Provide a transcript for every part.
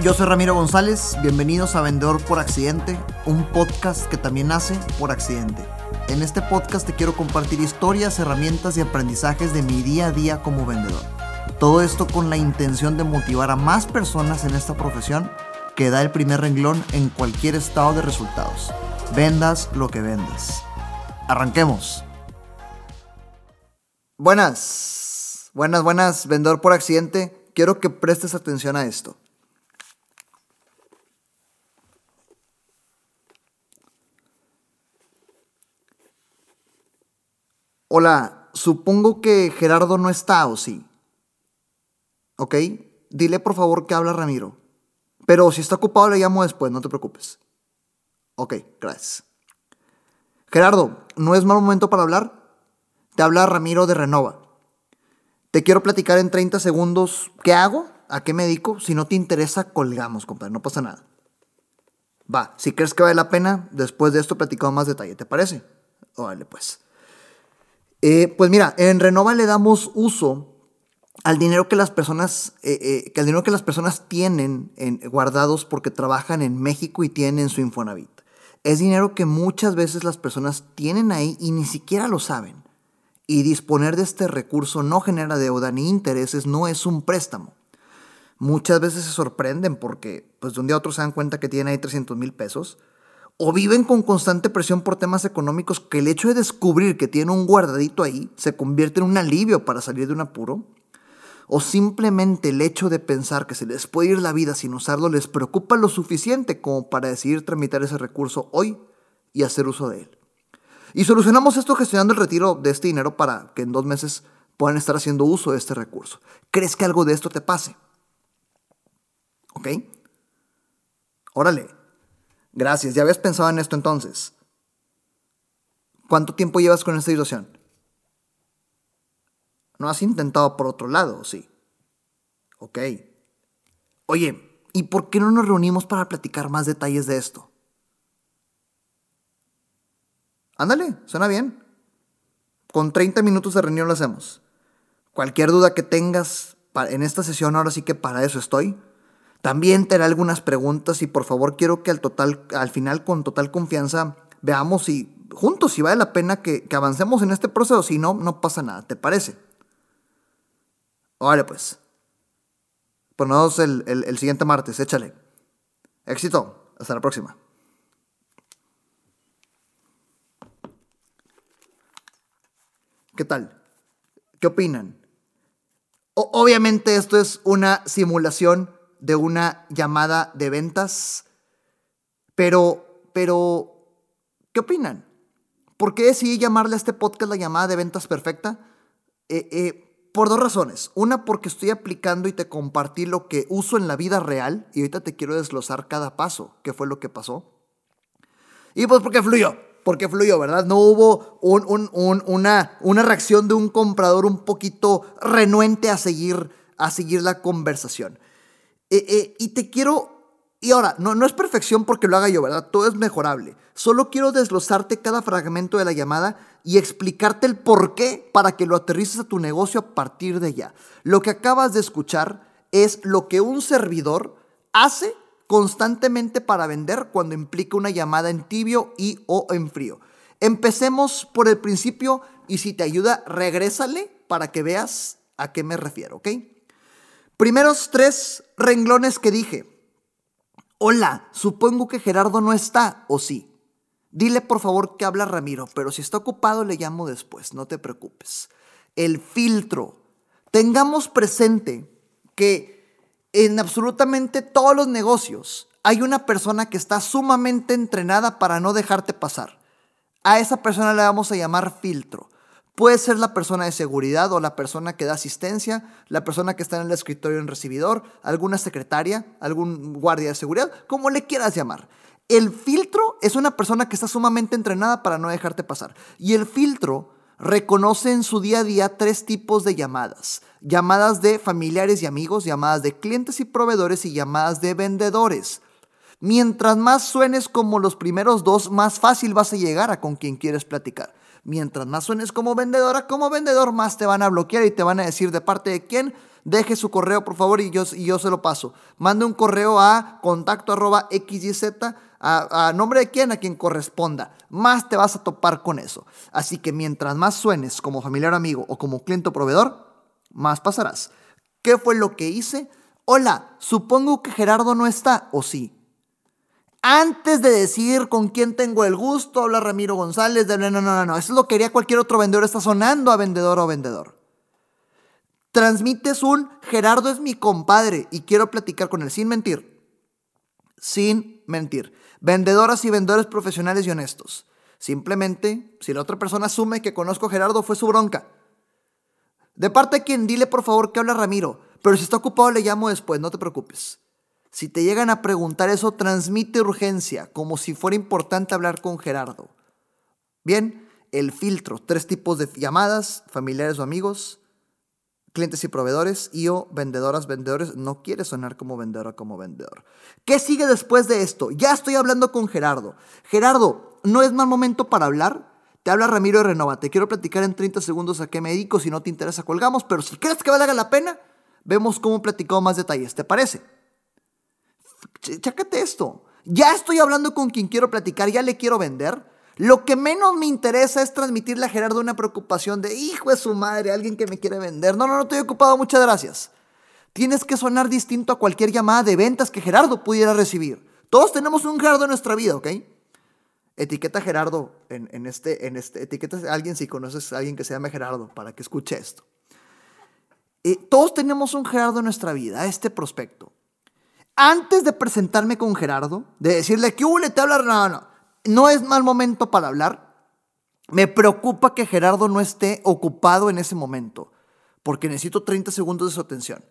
Yo soy Ramiro González, bienvenidos a Vendedor por Accidente, un podcast que también nace por accidente. En este podcast te quiero compartir historias, herramientas y aprendizajes de mi día a día como vendedor. Todo esto con la intención de motivar a más personas en esta profesión que da el primer renglón en cualquier estado de resultados. Vendas lo que vendas. Arranquemos. Buenas, buenas, buenas, vendedor por accidente. Quiero que prestes atención a esto. Hola, supongo que Gerardo no está, ¿o sí? ¿Ok? Dile por favor que habla Ramiro. Pero si está ocupado le llamo después, no te preocupes. Ok, gracias. Gerardo, ¿no es mal momento para hablar? Te habla Ramiro de Renova. Te quiero platicar en 30 segundos qué hago, a qué me dedico. Si no te interesa, colgamos, compadre, no pasa nada. Va, si crees que vale la pena, después de esto platicamos más detalle, ¿te parece? Órale, pues. Eh, pues mira, en Renova le damos uso al dinero que las personas, eh, eh, al dinero que las personas tienen en, guardados porque trabajan en México y tienen en su Infonavit. Es dinero que muchas veces las personas tienen ahí y ni siquiera lo saben. Y disponer de este recurso no genera deuda ni intereses, no es un préstamo. Muchas veces se sorprenden porque pues de un día a otro se dan cuenta que tienen ahí 300 mil pesos o viven con constante presión por temas económicos que el hecho de descubrir que tienen un guardadito ahí se convierte en un alivio para salir de un apuro, o simplemente el hecho de pensar que se les puede ir la vida sin usarlo les preocupa lo suficiente como para decidir tramitar ese recurso hoy y hacer uso de él. Y solucionamos esto gestionando el retiro de este dinero para que en dos meses puedan estar haciendo uso de este recurso. ¿Crees que algo de esto te pase? ¿Ok? Órale, Gracias, ¿ya habías pensado en esto entonces? ¿Cuánto tiempo llevas con esta situación? ¿No has intentado por otro lado? Sí. Ok. Oye, ¿y por qué no nos reunimos para platicar más detalles de esto? Ándale, suena bien. Con 30 minutos de reunión lo hacemos. Cualquier duda que tengas en esta sesión, ahora sí que para eso estoy. También te haré algunas preguntas y por favor quiero que al, total, al final con total confianza veamos si juntos si vale la pena que, avancemos en este proceso. Si no, no pasa nada. ¿Te parece? Vale, pues. Ponemos el, el, el siguiente martes. Échale. Éxito. Hasta la próxima. ¿Qué tal? ¿Qué opinan? obviamente esto es una simulación de una llamada de ventas. Pero, pero, ¿qué opinan? ¿Por qué decidí llamarle a este podcast la llamada de ventas perfecta? Eh, eh, por dos razones. Una, porque estoy aplicando y te compartí lo que uso en la vida real y ahorita te quiero desglosar cada paso, qué fue lo que pasó. Y pues porque fluyó, porque fluyó, ¿verdad? No hubo una, una reacción de un comprador un poquito renuente a seguir, a seguir la conversación. Eh, eh, y te quiero... Y ahora, no, no es perfección porque lo haga yo, ¿verdad? Todo es mejorable. Solo quiero desglosarte cada fragmento de la llamada y explicarte el por qué para que lo aterrices a tu negocio a partir de ya. Lo que acabas de escuchar es lo que un servidor hace constantemente para vender cuando implica una llamada en tibio y o en frío. Empecemos por el principio y si te ayuda, regrésale para que veas a qué me refiero, ¿ok? Primeros tres renglones que dije. Hola, supongo que Gerardo no está, ¿o sí? Dile por favor que habla Ramiro, pero si está ocupado le llamo después, no te preocupes. El filtro. Tengamos presente que en absolutamente todos los negocios hay una persona que está sumamente entrenada para no dejarte pasar. A esa persona le vamos a llamar filtro. Puede ser la persona de seguridad o la persona que da asistencia, la persona que está en el escritorio en recibidor, alguna secretaria, algún guardia de seguridad, como le quieras llamar. El filtro es una persona que está sumamente entrenada para no dejarte pasar. Y el filtro reconoce en su día a día tres tipos de llamadas. Llamadas de familiares y amigos, llamadas de clientes y proveedores y llamadas de vendedores. Mientras más suenes como los primeros dos, más fácil vas a llegar a con quien quieres platicar. Mientras más suenes como vendedora, como vendedor, más te van a bloquear y te van a decir de parte de quién. Deje su correo, por favor, y yo, y yo se lo paso. Mande un correo a contacto arroba xyz, a, a nombre de quién, a quien corresponda. Más te vas a topar con eso. Así que mientras más suenes como familiar amigo o como cliente o proveedor, más pasarás. ¿Qué fue lo que hice? Hola, supongo que Gerardo no está, ¿o sí? Antes de decir con quién tengo el gusto, habla Ramiro González, de, no, no, no, no, eso es lo que haría cualquier otro vendedor, está sonando a vendedor o vendedor. Transmites un Gerardo es mi compadre y quiero platicar con él sin mentir. Sin mentir. Vendedoras y vendedores profesionales y honestos. Simplemente, si la otra persona asume que conozco a Gerardo, fue su bronca. De parte de quien, dile por favor que habla Ramiro, pero si está ocupado le llamo después, no te preocupes. Si te llegan a preguntar eso, transmite urgencia, como si fuera importante hablar con Gerardo. Bien, el filtro, tres tipos de llamadas, familiares o amigos, clientes y proveedores, y o vendedoras, vendedores, no quiere sonar como vendedora, como vendedor. ¿Qué sigue después de esto? Ya estoy hablando con Gerardo. Gerardo, ¿no es mal momento para hablar? Te habla Ramiro de Renova. Te quiero platicar en 30 segundos a qué me dedico. Si no te interesa, colgamos. Pero si crees que valga la pena, vemos cómo platicado más detalles. ¿Te parece? Chécate esto. Ya estoy hablando con quien quiero platicar, ya le quiero vender. Lo que menos me interesa es transmitirle a Gerardo una preocupación de, hijo de su madre, alguien que me quiere vender. No, no, no estoy ocupado, muchas gracias. Tienes que sonar distinto a cualquier llamada de ventas que Gerardo pudiera recibir. Todos tenemos un Gerardo en nuestra vida, ¿ok? Etiqueta Gerardo en, este, en este, etiqueta a alguien si conoces a alguien que se llame Gerardo para que escuche esto. Eh, todos tenemos un Gerardo en nuestra vida, este prospecto antes de presentarme con Gerardo, de decirle que le te habla, no, no, no es mal momento para hablar. Me preocupa que Gerardo no esté ocupado en ese momento, porque necesito 30 segundos de su atención.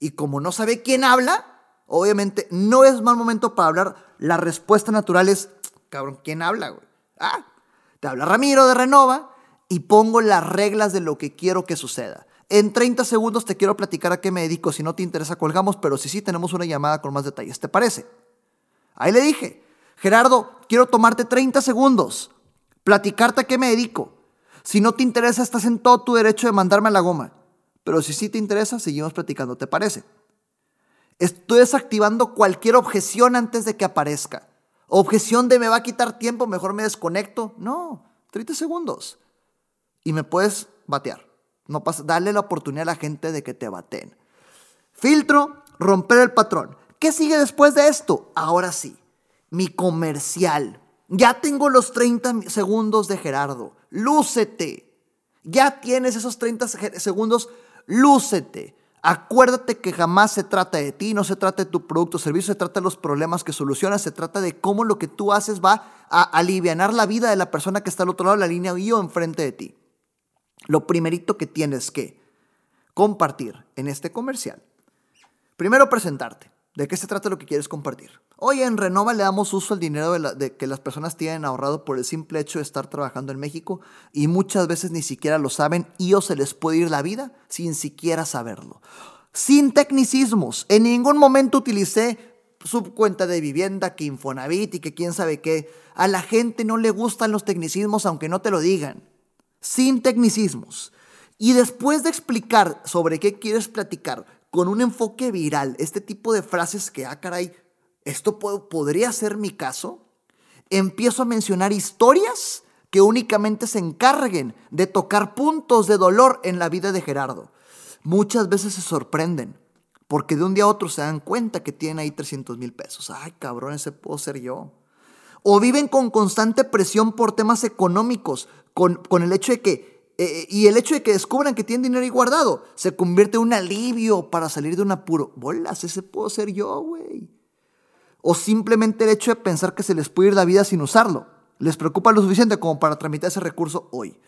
Y como no sabe quién habla, obviamente no es mal momento para hablar. La respuesta natural es, cabrón, ¿quién habla, güey? Ah, te habla Ramiro de Renova y pongo las reglas de lo que quiero que suceda. En 30 segundos te quiero platicar a qué me dedico. Si no te interesa, colgamos, pero si sí, tenemos una llamada con más detalles. ¿Te parece? Ahí le dije, Gerardo, quiero tomarte 30 segundos, platicarte a qué me dedico. Si no te interesa, estás en todo tu derecho de mandarme a la goma. Pero si sí te interesa, seguimos platicando. ¿Te parece? Estoy desactivando cualquier objeción antes de que aparezca. Objeción de me va a quitar tiempo, mejor me desconecto. No, 30 segundos. Y me puedes batear. No pasa, dale la oportunidad a la gente de que te baten. Filtro, romper el patrón. ¿Qué sigue después de esto? Ahora sí, mi comercial. Ya tengo los 30 segundos de Gerardo. Lúcete. Ya tienes esos 30 segundos. Lúcete. Acuérdate que jamás se trata de ti, no se trata de tu producto o servicio, se trata de los problemas que solucionas, se trata de cómo lo que tú haces va a aliviar la vida de la persona que está al otro lado de la línea y o enfrente de ti lo primerito que tienes que compartir en este comercial, primero presentarte. ¿De qué se trata lo que quieres compartir? Hoy en Renova le damos uso al dinero de, que las personas tienen ahorrado por el simple hecho de estar trabajando en México y muchas veces ni siquiera lo saben y o se les puede ir la vida sin siquiera saberlo. Sin tecnicismos, en ningún momento utilicé su cuenta de vivienda, que Infonavit y que quién sabe qué. A la gente no le gustan los tecnicismos aunque no te lo digan sin tecnicismos. Y después de explicar sobre qué quieres platicar con un enfoque viral, este tipo de frases que, ah, caray, esto podría ser mi caso, empiezo a mencionar historias que únicamente se encarguen de tocar puntos de dolor en la vida de Gerardo. Muchas veces se sorprenden porque de un día a otro se dan cuenta que tienen ahí 300 mil pesos. Ay, cabrón, ese puedo ser yo. O viven con constante presión por temas económicos, con, el hecho de que eh, y el hecho de que descubran que tienen dinero ahí guardado se convierte en un alivio para salir de un apuro. Bolas, ese puedo ser yo, güey. O simplemente el hecho de pensar que se les puede ir la vida sin usarlo. Les preocupa lo suficiente como para tramitar ese recurso hoy.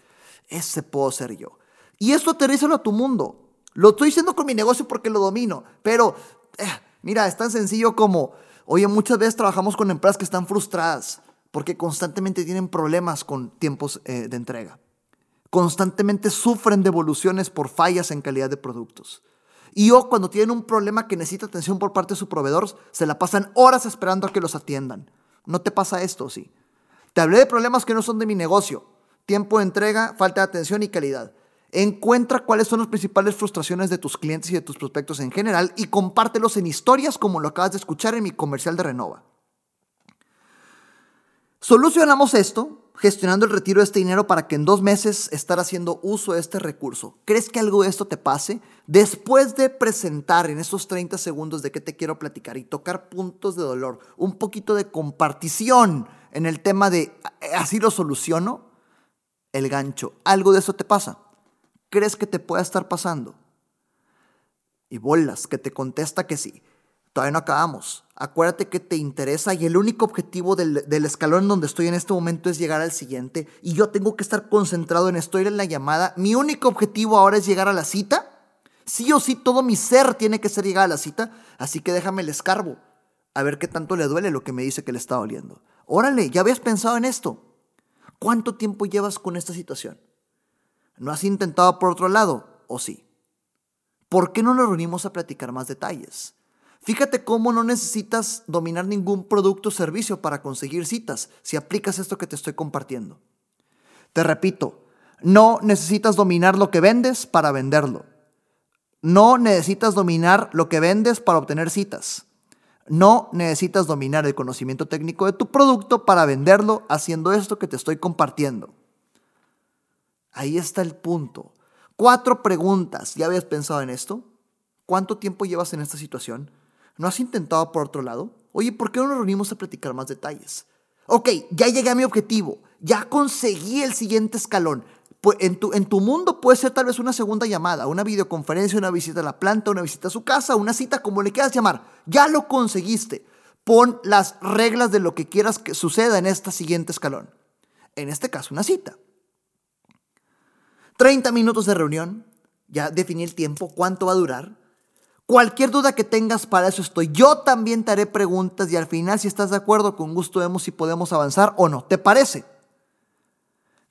Ese puedo ser yo. Y esto aterrízalo a tu mundo. Lo estoy diciendo con mi negocio porque lo domino. Pero, eh, mira, es tan sencillo como, oye, muchas veces trabajamos con empresas que están frustradas porque constantemente tienen problemas con tiempos eh, de entrega. Constantemente sufren devoluciones por fallas en calidad de productos. Y o cuando tienen un problema que necesita atención por parte de su proveedor, se la pasan horas esperando a que los atiendan. ¿No te pasa esto, sí? Te hablé de problemas que no son de mi negocio. tiempo de entrega, falta de atención y calidad. Encuentra cuáles son las principales frustraciones de tus clientes y de tus prospectos en general y compártelos en historias como lo acabas de escuchar en mi comercial de Renova. Solucionamos esto gestionando el retiro de este dinero para que en dos meses estar haciendo uso de este recurso. ¿Crees que algo de esto te pase? Después de presentar en esos 30 segundos de qué te quiero platicar y tocar puntos de dolor, un poquito de compartición en el tema de así lo soluciono, el gancho. ¿Algo de eso te pasa? ¿Crees que te pueda estar pasando? Y bolas, que te contesta que sí. Todavía no acabamos. Acuérdate que te interesa y el único objetivo del, escalón donde estoy en este momento es llegar al siguiente. Y yo tengo que estar concentrado en esto, ir en la llamada. Mi único objetivo ahora es llegar a la cita. Sí o sí, todo mi ser tiene que ser llegar a la cita. Así que déjame el escarbo. A ver qué tanto le duele lo que me dice que le está doliendo. Órale, ¿ya habías pensado en esto? ¿Cuánto tiempo llevas con esta situación? ¿No has intentado por otro lado? ¿O sí? ¿Por qué no nos reunimos a platicar más detalles? Fíjate cómo no necesitas dominar ningún producto o servicio para conseguir citas si aplicas esto que te estoy compartiendo. Te repito, no necesitas dominar lo que vendes para venderlo. No necesitas dominar lo que vendes para obtener citas. No necesitas dominar el conocimiento técnico de tu producto para venderlo haciendo esto que te estoy compartiendo. Ahí está el punto. Cuatro preguntas. ¿Ya habías pensado en esto? ¿Cuánto tiempo llevas en esta situación? ¿No has intentado por otro lado? Oye, ¿por qué no nos reunimos a platicar más detalles? Ok, ya llegué a mi objetivo, ya conseguí el siguiente escalón. En tu, en tu mundo puede ser tal vez una segunda llamada, una videoconferencia, una visita a la planta, una visita a su casa, una cita, como le quieras llamar. Ya lo conseguiste. Pon las reglas de lo que quieras que suceda en este siguiente escalón. En este caso, una cita. 30 minutos de reunión. Ya definí el tiempo, cuánto va a durar. Cualquier duda que tengas, para eso estoy. Yo también te haré preguntas y al final, si estás de acuerdo, con gusto vemos si podemos avanzar o no. ¿Te parece?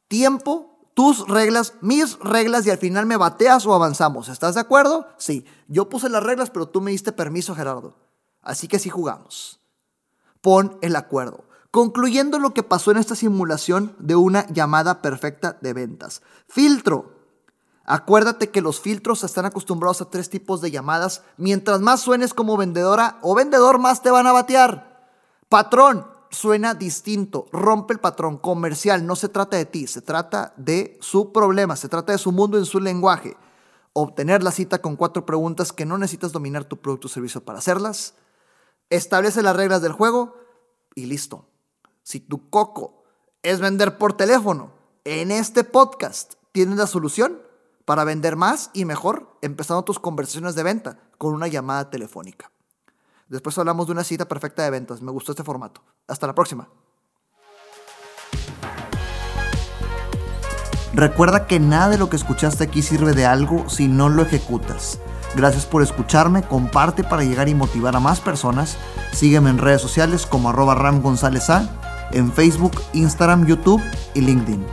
Tiempo, tus reglas, mis reglas y al final me bateas o avanzamos. ¿Estás de acuerdo? Sí. Yo puse las reglas, pero tú me diste permiso, Gerardo. Así que sí jugamos. Pon el acuerdo. Concluyendo lo que pasó en esta simulación de una llamada perfecta de ventas. Filtro. Acuérdate que los filtros están acostumbrados a tres tipos de llamadas. Mientras más suenes como vendedora o vendedor, más te van a batear. Patrón, suena distinto. Rompe el patrón. Comercial, no se trata de ti, se trata de su problema, se trata de su mundo en su lenguaje. Obtener la cita con cuatro preguntas que no necesitas dominar tu producto o servicio para hacerlas. Establece las reglas del juego y listo. Si tu coco es vender por teléfono, en este podcast tienes la solución para vender más y mejor, empezando tus conversaciones de venta con una llamada telefónica. Después hablamos de una cita perfecta de ventas. Me gustó este formato. Hasta la próxima. Recuerda que nada de lo que escuchaste aquí sirve de algo si no lo ejecutas. Gracias por escucharme, comparte para llegar y motivar a más personas. Sígueme en redes sociales como arroba Ram González A, en Facebook, Instagram, YouTube y LinkedIn.